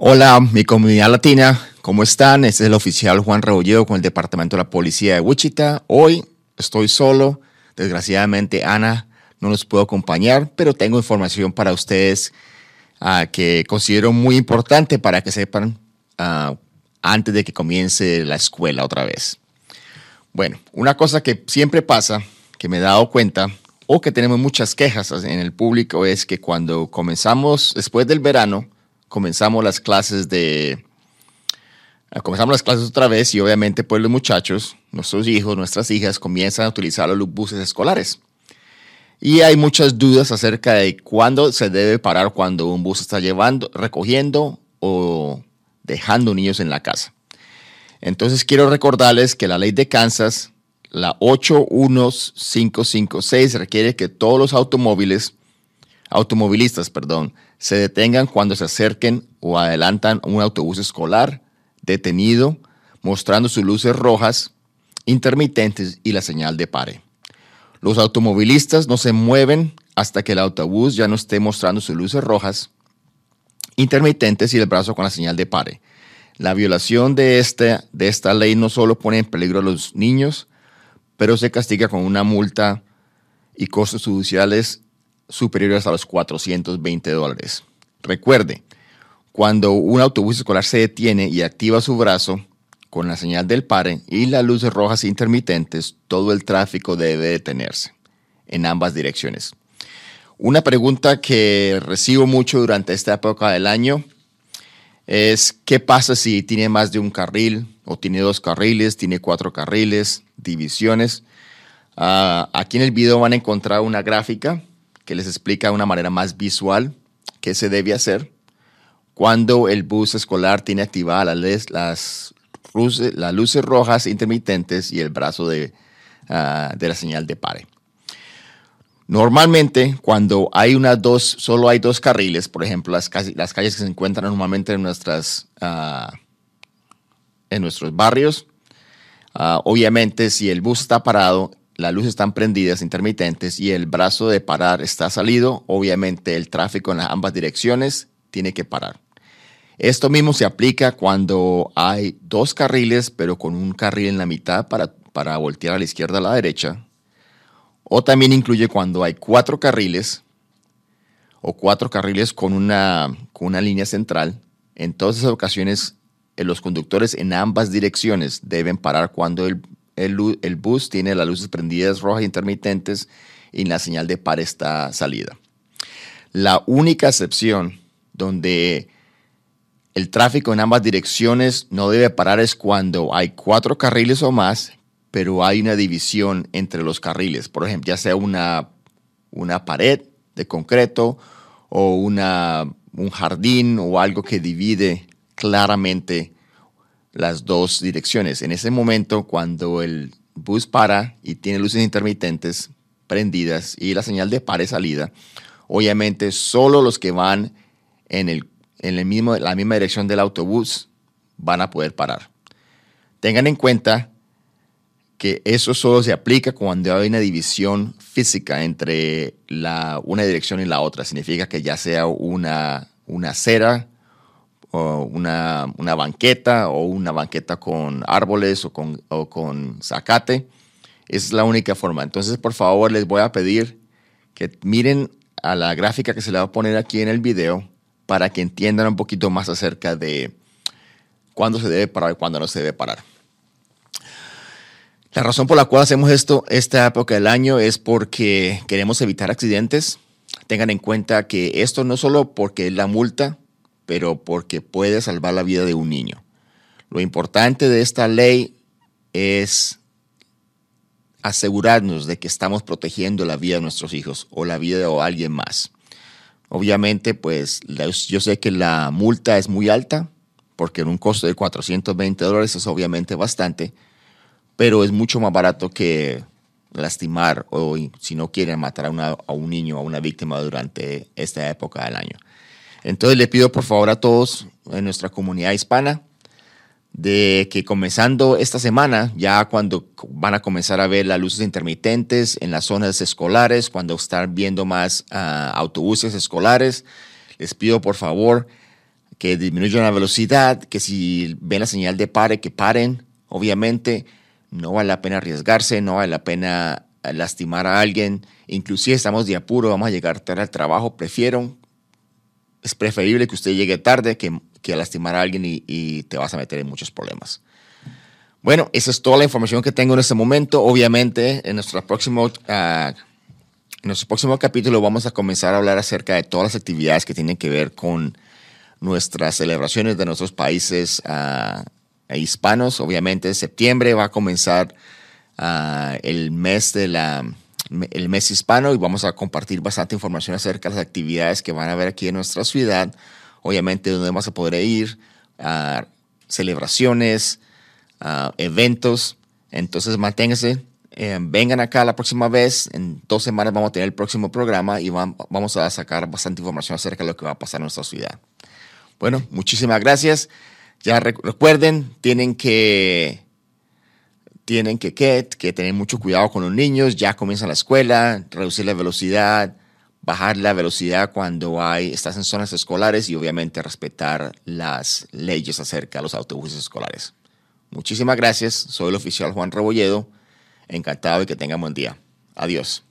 Hola, mi comunidad latina, ¿cómo están? Este es el oficial Juan Rebolledo con el Departamento de la Policía de Wichita. Hoy estoy solo. Desgraciadamente, Ana no nos puede acompañar, pero tengo información para ustedes uh, que considero muy importante para que sepan uh, antes de que comience la escuela otra vez. Bueno, una cosa que siempre pasa, que me he dado cuenta, o que tenemos muchas quejas en el público, es que cuando comenzamos, después del verano, comenzamos las clases de... Ah, comenzamos las clases otra vez y obviamente pues los muchachos, nuestros hijos, nuestras hijas comienzan a utilizar los buses escolares. Y hay muchas dudas acerca de cuándo se debe parar cuando un bus está llevando, recogiendo o dejando niños en la casa. Entonces quiero recordarles que la ley de Kansas, la 81556, requiere que todos los automóviles, automovilistas, perdón, se detengan cuando se acerquen o adelantan un autobús escolar detenido, mostrando sus luces rojas, intermitentes y la señal de pare. Los automovilistas no se mueven hasta que el autobús ya no esté mostrando sus luces rojas, intermitentes y el brazo con la señal de pare. La violación de, este, de esta ley no solo pone en peligro a los niños, pero se castiga con una multa y costos judiciales superiores a los 420 dólares. Recuerde, cuando un autobús escolar se detiene y activa su brazo con la señal del pare y las luces rojas intermitentes, todo el tráfico debe detenerse en ambas direcciones. Una pregunta que recibo mucho durante esta época del año es qué pasa si tiene más de un carril o tiene dos carriles, tiene cuatro carriles, divisiones. Uh, aquí en el video van a encontrar una gráfica que les explica de una manera más visual qué se debe hacer cuando el bus escolar tiene activadas las, luces, rojas intermitentes y el brazo de, uh, de la señal de pare. Normalmente, cuando hay una dos, solo hay dos carriles, por ejemplo, las, calles que se encuentran normalmente en, en nuestros barrios, uh, obviamente si el bus está parado, las luces están prendidas, intermitentes, y el brazo de parar está salido, obviamente el tráfico en ambas direcciones tiene que parar. Esto mismo se aplica cuando hay dos carriles, pero con un carril en la mitad para, para voltear a la izquierda a la derecha. O también incluye cuando hay cuatro carriles o cuatro carriles con una, con una línea central. En todas esas ocasiones, eh, los conductores en ambas direcciones deben parar cuando el el, bus tiene las luces prendidas rojas intermitentes y la señal de par está salida. La única excepción donde el tráfico en ambas direcciones no debe parar es cuando hay cuatro carriles o más, pero hay una división entre los carriles. Por ejemplo, ya sea una, una pared de concreto o una, un jardín o algo que divide claramente las dos direcciones. En ese momento, cuando el bus para y tiene luces intermitentes prendidas y la señal de pare salida, obviamente solo los que van en, el, en el mismo, la misma dirección del autobús van a poder parar. Tengan en cuenta que eso solo se aplica cuando hay una división física entre la, una dirección y la otra. Significa que ya sea una, una acera o una, una, banqueta o una banqueta con árboles o con, o con zacate. Esa es la única forma. Entonces, por favor, les voy a pedir que miren a la gráfica que se le va a poner aquí en el video para que entiendan un poquito más acerca de cuándo se debe parar y cuándo no se debe parar. La razón por la cual hacemos esto esta época del año es porque queremos evitar accidentes. Tengan en cuenta que esto no solo porque la multa pero porque puede salvar la vida de un niño. Lo importante de esta ley es asegurarnos de que estamos protegiendo la vida de nuestros hijos o la vida de alguien más. Obviamente, pues yo sé que la multa es muy alta, porque en un costo de 420 dólares es obviamente bastante, pero es mucho más barato que lastimar o si no quieren matar a, a un niño o a una víctima durante esta época del año. Entonces le pido por favor a todos en nuestra comunidad hispana de que comenzando esta semana, ya cuando van a comenzar a ver las luces intermitentes en las zonas escolares, cuando están viendo más uh, autobuses escolares, les pido por favor que disminuyan la velocidad, que si ven la señal de pare, que paren. Obviamente no vale la pena arriesgarse, no vale la pena lastimar a alguien. Inclusive estamos de apuro, vamos a llegar tarde al trabajo. Prefiero, es preferible que usted llegue tarde que, que lastimar a alguien y, te vas a meter en muchos problemas. Bueno, esa es toda la información que tengo en este momento. Obviamente, en nuestro próximo, ah, en nuestro próximo capítulo vamos a comenzar a hablar acerca de todas las actividades que tienen que ver con nuestras celebraciones de nuestros países uh, hispanos. Obviamente, en septiembre va a comenzar uh, el mes de la el mes hispano y vamos a compartir bastante información acerca de las actividades que van a haber aquí en nuestra ciudad. Obviamente, donde vamos a poder ir, a celebraciones, eventos. Entonces, manténganse. Eh, vengan acá la próxima vez. En dos semanas vamos a tener el próximo programa y vamos a sacar bastante información acerca de lo que va a pasar en nuestra ciudad. Bueno, muchísimas gracias. Ya recuerden, tienen que tienen que, que, tener mucho cuidado con los niños, ya comienzan la escuela, reducir la velocidad, bajar la velocidad cuando hay, estás en zonas escolares y obviamente respetar las leyes acerca de los autobuses escolares. Muchísimas gracias, soy el oficial Juan Rebolledo, encantado y que tengan buen día. Adiós.